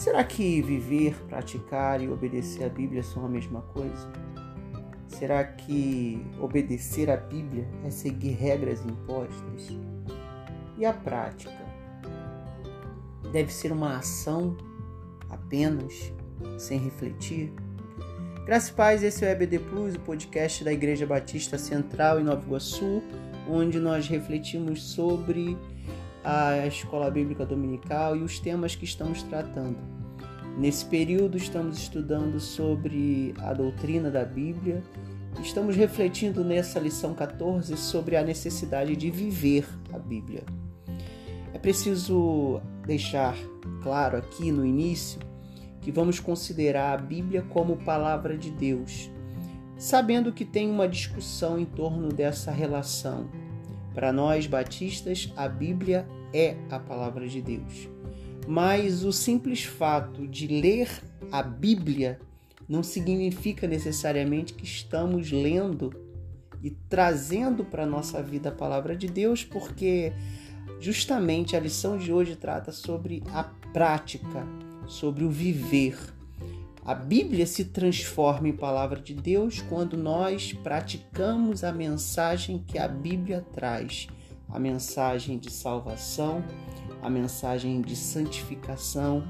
Será que viver, praticar e obedecer a Bíblia são a mesma coisa? Será que obedecer a Bíblia é seguir regras impostas? E a prática? Deve ser uma ação apenas, sem refletir? Graças e paz, esse é o EBD Plus, o podcast da Igreja Batista Central em Nova Iguaçu, onde nós refletimos sobre a escola bíblica dominical e os temas que estamos tratando. Nesse período, estamos estudando sobre a doutrina da Bíblia. Estamos refletindo nessa lição 14 sobre a necessidade de viver a Bíblia. É preciso deixar claro aqui no início que vamos considerar a Bíblia como palavra de Deus, sabendo que tem uma discussão em torno dessa relação. Para nós batistas, a Bíblia é a palavra de Deus. Mas o simples fato de ler a Bíblia não significa necessariamente que estamos lendo e trazendo para a nossa vida a palavra de Deus, porque justamente a lição de hoje trata sobre a prática, sobre o viver. A Bíblia se transforma em palavra de Deus quando nós praticamos a mensagem que a Bíblia traz, a mensagem de salvação, a mensagem de santificação,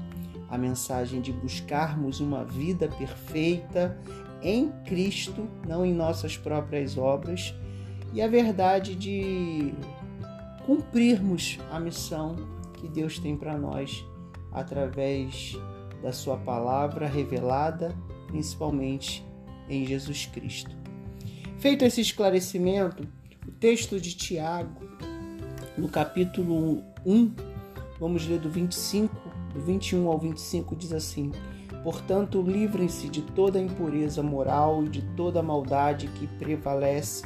a mensagem de buscarmos uma vida perfeita em Cristo, não em nossas próprias obras, e a verdade de cumprirmos a missão que Deus tem para nós através da Sua palavra revelada, principalmente em Jesus Cristo. Feito esse esclarecimento, o texto de Tiago, no capítulo 1, Vamos ler do 25, do 21 ao 25 diz assim: Portanto, livrem-se de toda impureza moral e de toda maldade que prevalece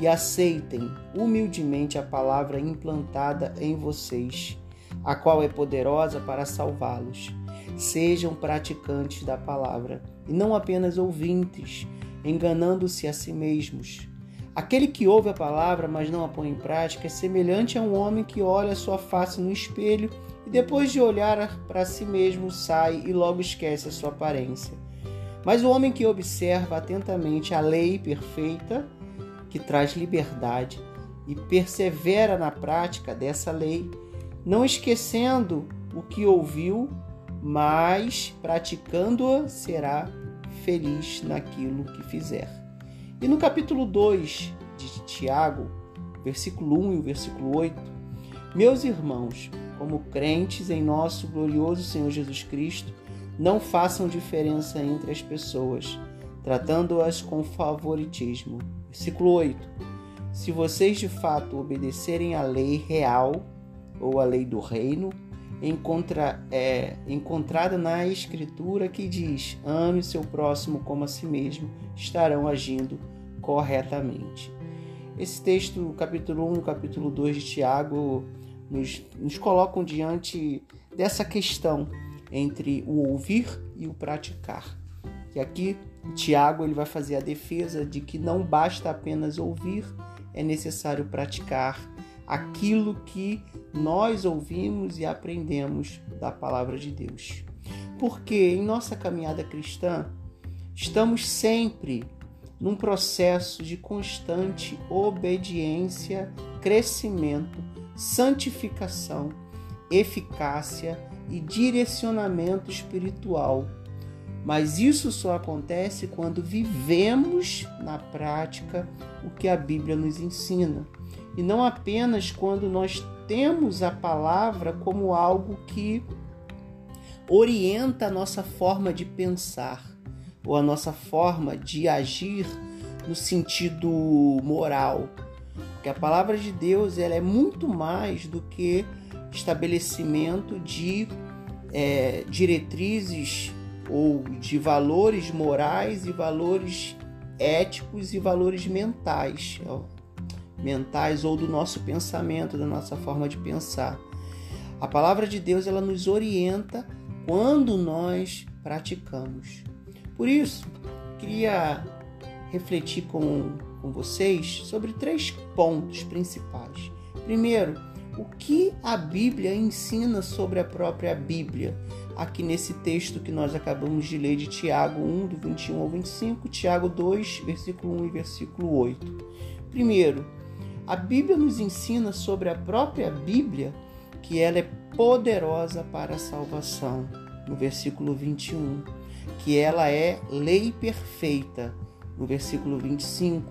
e aceitem humildemente a palavra implantada em vocês, a qual é poderosa para salvá-los. Sejam praticantes da palavra e não apenas ouvintes, enganando-se a si mesmos. Aquele que ouve a palavra, mas não a põe em prática, é semelhante a um homem que olha sua face no espelho e depois de olhar para si mesmo sai e logo esquece a sua aparência. Mas o homem que observa atentamente a lei perfeita, que traz liberdade, e persevera na prática dessa lei, não esquecendo o que ouviu, mas praticando-a, será feliz naquilo que fizer. E no capítulo 2 de Tiago, versículo 1 e o versículo 8, meus irmãos, como crentes em nosso glorioso Senhor Jesus Cristo, não façam diferença entre as pessoas, tratando-as com favoritismo. Versículo 8. Se vocês de fato obedecerem à lei real ou à lei do reino, encontra, é, encontrada na Escritura que diz: ame seu próximo como a si mesmo, estarão agindo corretamente. Esse texto, capítulo 1 e capítulo 2 de Tiago, nos, nos colocam diante dessa questão entre o ouvir e o praticar. Que aqui Tiago ele vai fazer a defesa de que não basta apenas ouvir, é necessário praticar aquilo que nós ouvimos e aprendemos da palavra de Deus. Porque em nossa caminhada cristã, estamos sempre num processo de constante obediência, crescimento, santificação, eficácia e direcionamento espiritual. Mas isso só acontece quando vivemos na prática o que a Bíblia nos ensina e não apenas quando nós temos a palavra como algo que orienta a nossa forma de pensar ou a nossa forma de agir no sentido moral. Porque a palavra de Deus ela é muito mais do que estabelecimento de é, diretrizes ou de valores morais e valores éticos e valores mentais mentais ou do nosso pensamento, da nossa forma de pensar. A palavra de Deus ela nos orienta quando nós praticamos. Por isso, queria refletir com, com vocês sobre três pontos principais. Primeiro, o que a Bíblia ensina sobre a própria Bíblia? aqui nesse texto que nós acabamos de ler de Tiago 1, do 21 ao 25, Tiago 2, versículo 1 e versículo 8. Primeiro, a Bíblia nos ensina sobre a própria Bíblia que ela é poderosa para a salvação, no versículo 21, que ela é lei perfeita, no versículo 25.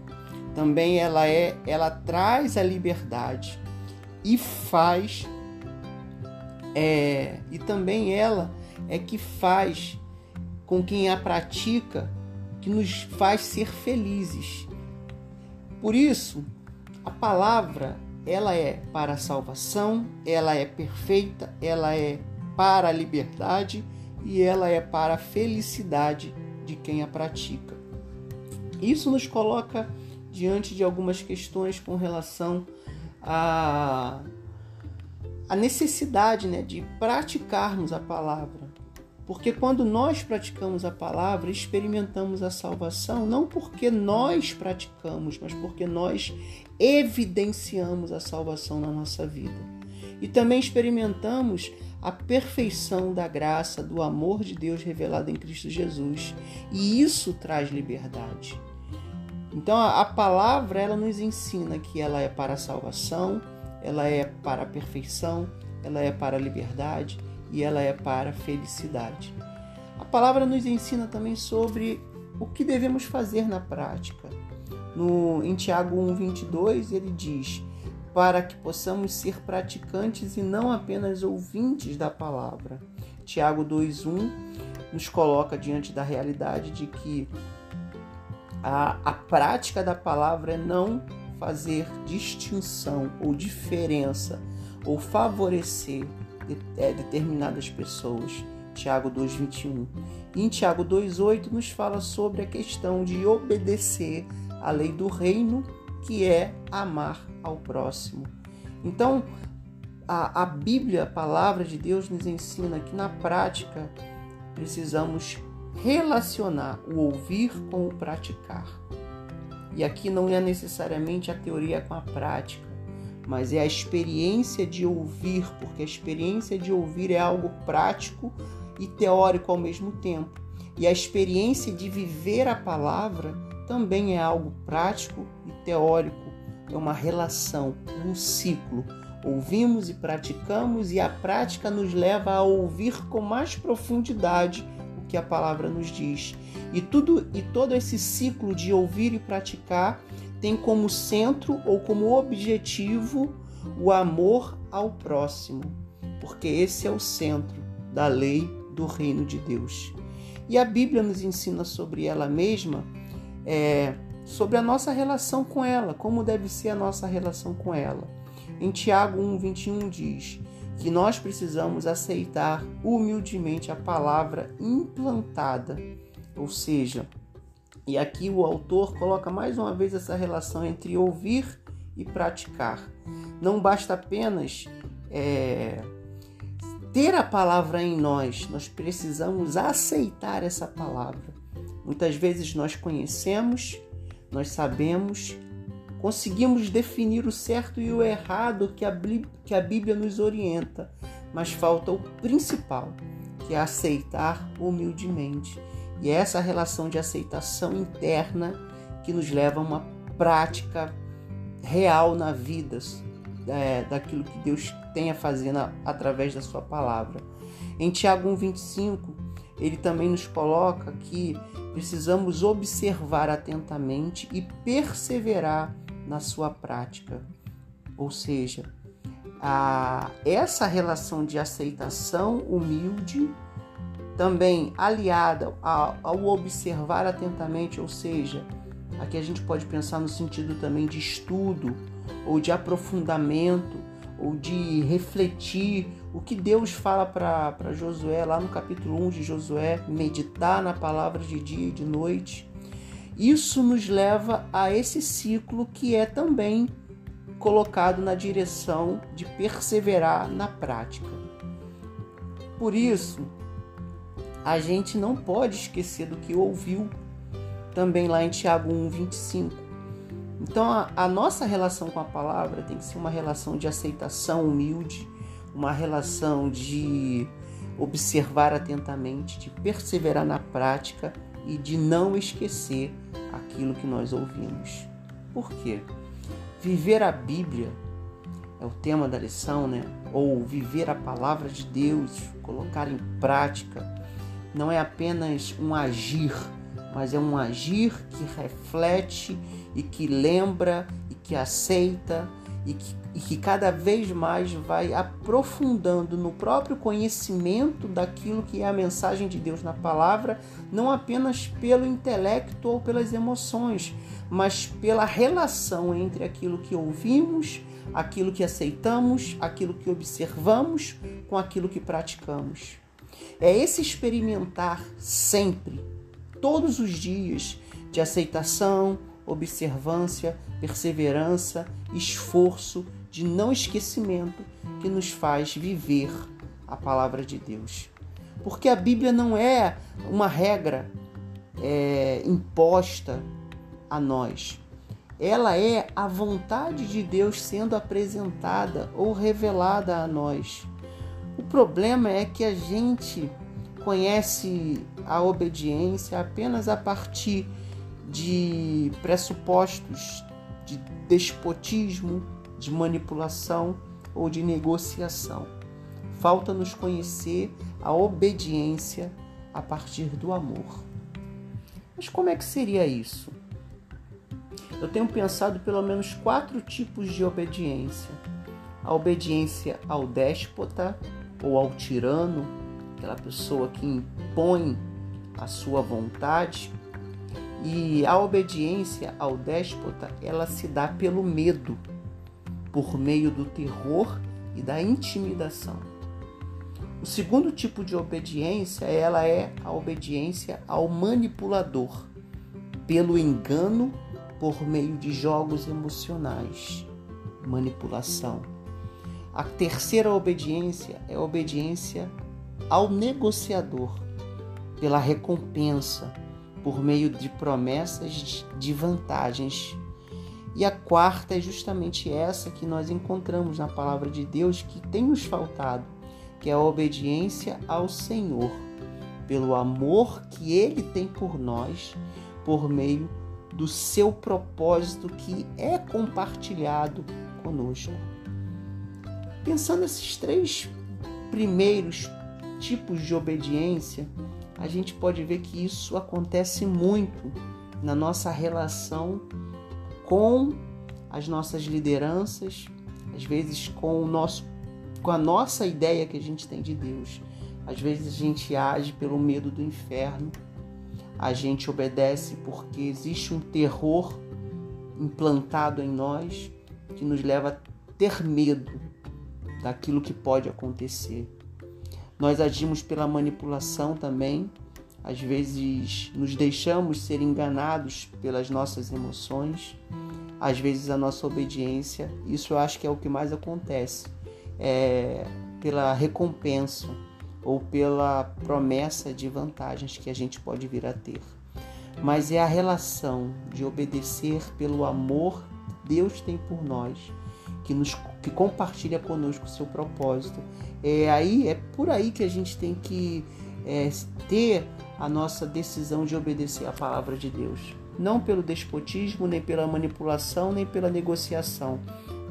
Também ela é, ela traz a liberdade e faz é, e também ela é que faz com quem a pratica, que nos faz ser felizes. Por isso, a palavra ela é para a salvação, ela é perfeita, ela é para a liberdade e ela é para a felicidade de quem a pratica. Isso nos coloca diante de algumas questões com relação a a necessidade né, de praticarmos a palavra. Porque quando nós praticamos a palavra, experimentamos a salvação, não porque nós praticamos, mas porque nós evidenciamos a salvação na nossa vida. E também experimentamos a perfeição da graça, do amor de Deus revelado em Cristo Jesus. E isso traz liberdade. Então a palavra ela nos ensina que ela é para a salvação, ela é para a perfeição, ela é para a liberdade e ela é para a felicidade. A palavra nos ensina também sobre o que devemos fazer na prática. No, em Tiago 1,22 ele diz: para que possamos ser praticantes e não apenas ouvintes da palavra. Tiago 2,1 nos coloca diante da realidade de que a, a prática da palavra é não fazer distinção ou diferença ou favorecer é, determinadas pessoas. Tiago 2,21. E em Tiago 2,8 nos fala sobre a questão de obedecer à lei do reino, que é amar ao próximo. Então, a, a Bíblia, a palavra de Deus, nos ensina que na prática precisamos relacionar o ouvir com o praticar. E aqui não é necessariamente a teoria com a prática, mas é a experiência de ouvir, porque a experiência de ouvir é algo prático e teórico ao mesmo tempo. E a experiência de viver a palavra também é algo prático e teórico. É uma relação, um ciclo. Ouvimos e praticamos, e a prática nos leva a ouvir com mais profundidade o que a palavra nos diz. E tudo e todo esse ciclo de ouvir e praticar tem como centro ou como objetivo o amor ao próximo, porque esse é o centro da lei do reino de Deus. E a Bíblia nos ensina sobre ela mesma, é, sobre a nossa relação com ela, como deve ser a nossa relação com ela. Em Tiago 1,21 diz: que nós precisamos aceitar humildemente a palavra implantada, ou seja, e aqui o autor coloca mais uma vez essa relação entre ouvir e praticar. Não basta apenas é, ter a palavra em nós, nós precisamos aceitar essa palavra. Muitas vezes nós conhecemos, nós sabemos, Conseguimos definir o certo e o errado que a, que a Bíblia nos orienta, mas falta o principal, que é aceitar humildemente. E é essa relação de aceitação interna que nos leva a uma prática real na vida, é, daquilo que Deus tem a fazer na, através da Sua palavra. Em Tiago 1,25, ele também nos coloca que precisamos observar atentamente e perseverar na sua prática. Ou seja, a, essa relação de aceitação humilde, também aliada ao, observar atentamente, ou seja, aqui a gente pode pensar no sentido também de estudo, ou de aprofundamento, ou de refletir o que Deus fala para Josué lá no capítulo 1 de Josué, meditar na palavra de dia e de noite. Isso nos leva a esse ciclo que é também colocado na direção de perseverar na prática. Por isso, a gente não pode esquecer do que ouviu também lá em Tiago 1:25. Então, a, a nossa relação com a palavra tem que ser uma relação de aceitação humilde, uma relação de observar atentamente, de perseverar na prática e de não esquecer aquilo que nós ouvimos. Por quê? Viver a Bíblia é o tema da lição, né? Ou viver a palavra de Deus, colocar em prática, não é apenas um agir, mas é um agir que reflete e que lembra e que aceita e que, e que cada vez mais vai aprofundando no próprio conhecimento daquilo que é a mensagem de Deus na palavra, não apenas pelo intelecto ou pelas emoções, mas pela relação entre aquilo que ouvimos, aquilo que aceitamos, aquilo que observamos com aquilo que praticamos. É esse experimentar sempre, todos os dias, de aceitação, observância, perseverança, esforço, de não esquecimento que nos faz viver a palavra de Deus. Porque a Bíblia não é uma regra é, imposta a nós. Ela é a vontade de Deus sendo apresentada ou revelada a nós. O problema é que a gente conhece a obediência apenas a partir de pressupostos de despotismo, de manipulação ou de negociação. Falta-nos conhecer a obediência a partir do amor. Mas como é que seria isso? Eu tenho pensado pelo menos quatro tipos de obediência: a obediência ao déspota ou ao tirano, aquela pessoa que impõe a sua vontade, e a obediência ao déspota, ela se dá pelo medo, por meio do terror e da intimidação. O segundo tipo de obediência, ela é a obediência ao manipulador, pelo engano por meio de jogos emocionais, manipulação. A terceira obediência é a obediência ao negociador, pela recompensa, por meio de promessas de vantagens. E a quarta é justamente essa que nós encontramos na palavra de Deus que tem nos faltado, que é a obediência ao Senhor, pelo amor que ele tem por nós, por meio do seu propósito que é compartilhado conosco. Pensando nesses três primeiros tipos de obediência, a gente pode ver que isso acontece muito na nossa relação com as nossas lideranças, às vezes com o nosso com a nossa ideia que a gente tem de Deus. Às vezes a gente age pelo medo do inferno. A gente obedece porque existe um terror implantado em nós que nos leva a ter medo daquilo que pode acontecer. Nós agimos pela manipulação também. Às vezes nos deixamos ser enganados pelas nossas emoções. Às vezes a nossa obediência, isso eu acho que é o que mais acontece, é pela recompensa ou pela promessa de vantagens que a gente pode vir a ter. Mas é a relação de obedecer pelo amor que Deus tem por nós que nos que compartilha conosco o seu propósito. É aí é por aí que a gente tem que é, ter a nossa decisão de obedecer à palavra de Deus, não pelo despotismo, nem pela manipulação, nem pela negociação,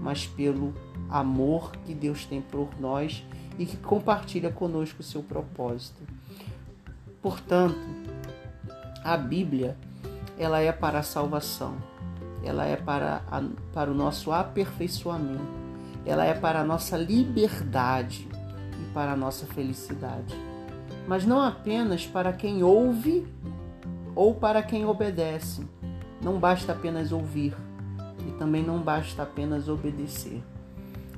mas pelo amor que Deus tem por nós e que compartilha conosco o seu propósito. Portanto, a Bíblia ela é para a salvação ela é para, a, para o nosso aperfeiçoamento, ela é para a nossa liberdade e para a nossa felicidade. Mas não apenas para quem ouve ou para quem obedece. Não basta apenas ouvir e também não basta apenas obedecer.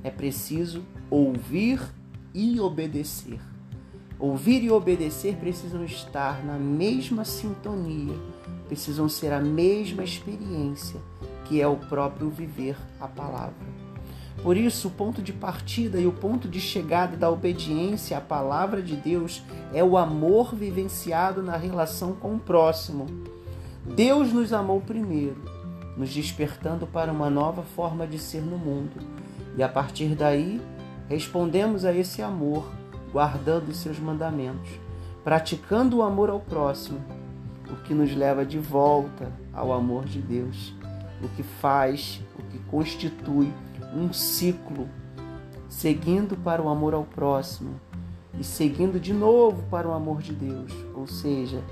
É preciso ouvir e obedecer. Ouvir e obedecer precisam estar na mesma sintonia, precisam ser a mesma experiência que é o próprio viver a palavra. Por isso, o ponto de partida e o ponto de chegada da obediência à palavra de Deus é o amor vivenciado na relação com o próximo. Deus nos amou primeiro, nos despertando para uma nova forma de ser no mundo. E a partir daí, respondemos a esse amor guardando os seus mandamentos, praticando o amor ao próximo, o que nos leva de volta ao amor de Deus, o que faz, o que constitui um ciclo, seguindo para o amor ao próximo e seguindo de novo para o amor de Deus. Ou seja,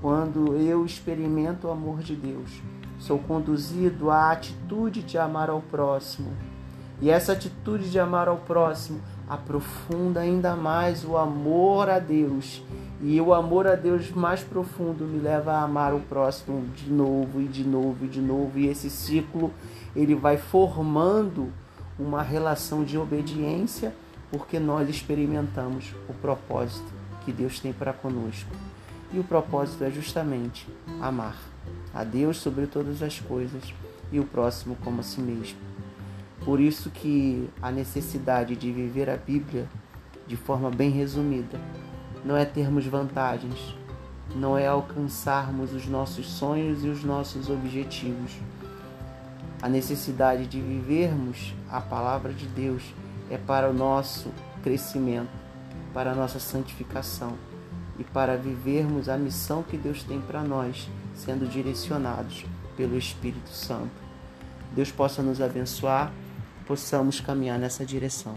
quando eu experimento o amor de Deus, sou conduzido à atitude de amar ao próximo. E essa atitude de amar ao próximo aprofunda ainda mais o amor a Deus. E o amor a Deus mais profundo me leva a amar o próximo de novo e de novo e de novo. E esse ciclo ele vai formando uma relação de obediência, porque nós experimentamos o propósito que Deus tem para conosco. E o propósito é justamente amar a Deus sobre todas as coisas e o próximo como a si mesmo. Por isso que a necessidade de viver a Bíblia de forma bem resumida não é termos vantagens, não é alcançarmos os nossos sonhos e os nossos objetivos. A necessidade de vivermos a palavra de Deus é para o nosso crescimento, para a nossa santificação e para vivermos a missão que Deus tem para nós, sendo direcionados pelo Espírito Santo. Deus possa nos abençoar, possamos caminhar nessa direção.